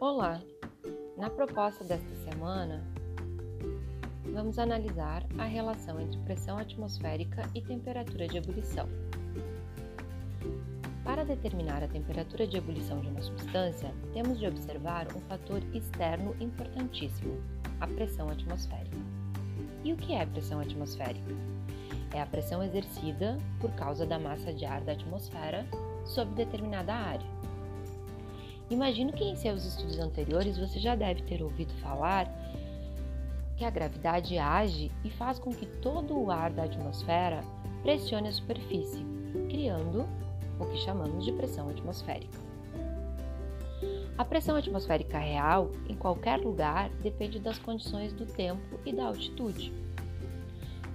Olá! Na proposta desta semana, vamos analisar a relação entre pressão atmosférica e temperatura de ebulição. Para determinar a temperatura de ebulição de uma substância, temos de observar um fator externo importantíssimo, a pressão atmosférica. E o que é pressão atmosférica? É a pressão exercida por causa da massa de ar da atmosfera sobre determinada área. Imagino que em seus estudos anteriores você já deve ter ouvido falar que a gravidade age e faz com que todo o ar da atmosfera pressione a superfície, criando o que chamamos de pressão atmosférica. A pressão atmosférica real, em qualquer lugar, depende das condições do tempo e da altitude.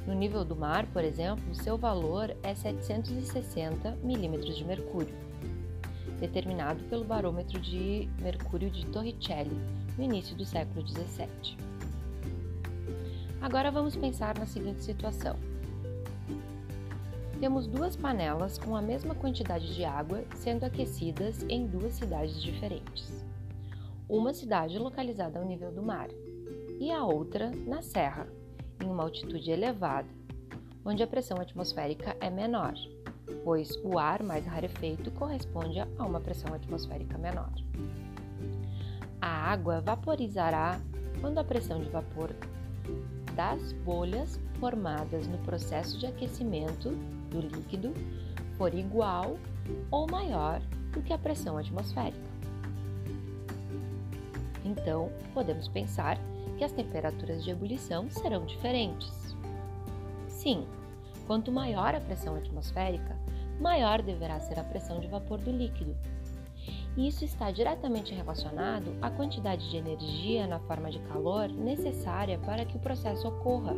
No nível do mar, por exemplo, seu valor é 760 milímetros de mercúrio determinado pelo barômetro de mercúrio de Torricelli no início do século XVII. Agora vamos pensar na seguinte situação. Temos duas panelas com a mesma quantidade de água sendo aquecidas em duas cidades diferentes. Uma cidade localizada ao nível do mar e a outra na serra, em uma altitude elevada, onde a pressão atmosférica é menor pois o ar mais rarefeito corresponde a uma pressão atmosférica menor. A água vaporizará quando a pressão de vapor das bolhas formadas no processo de aquecimento do líquido for igual ou maior do que a pressão atmosférica. Então, podemos pensar que as temperaturas de ebulição serão diferentes. Sim, quanto maior a pressão atmosférica, maior deverá ser a pressão de vapor do líquido. E isso está diretamente relacionado à quantidade de energia na forma de calor necessária para que o processo ocorra,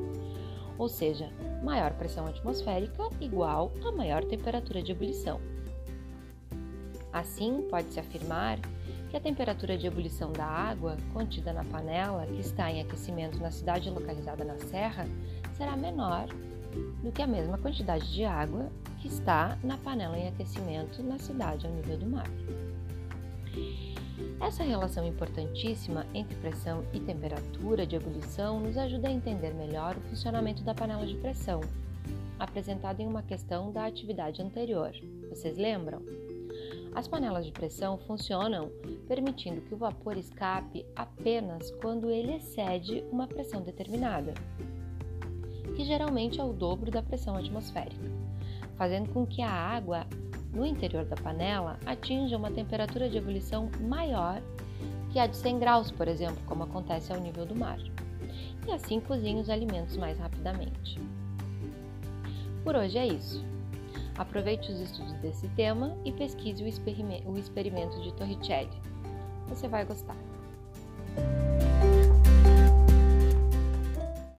ou seja, maior pressão atmosférica igual a maior temperatura de ebulição. Assim, pode-se afirmar que a temperatura de ebulição da água contida na panela que está em aquecimento na cidade localizada na serra será menor do que a mesma quantidade de água que está na panela em aquecimento na cidade ao nível do mar. Essa relação importantíssima entre pressão e temperatura de ebulição nos ajuda a entender melhor o funcionamento da panela de pressão, apresentado em uma questão da atividade anterior. Vocês lembram? As panelas de pressão funcionam permitindo que o vapor escape apenas quando ele excede uma pressão determinada que geralmente é o dobro da pressão atmosférica, fazendo com que a água no interior da panela atinja uma temperatura de ebulição maior que a de 100 graus, por exemplo, como acontece ao nível do mar, e assim cozinhe os alimentos mais rapidamente. Por hoje é isso. Aproveite os estudos desse tema e pesquise o experimento de Torricelli. Você vai gostar.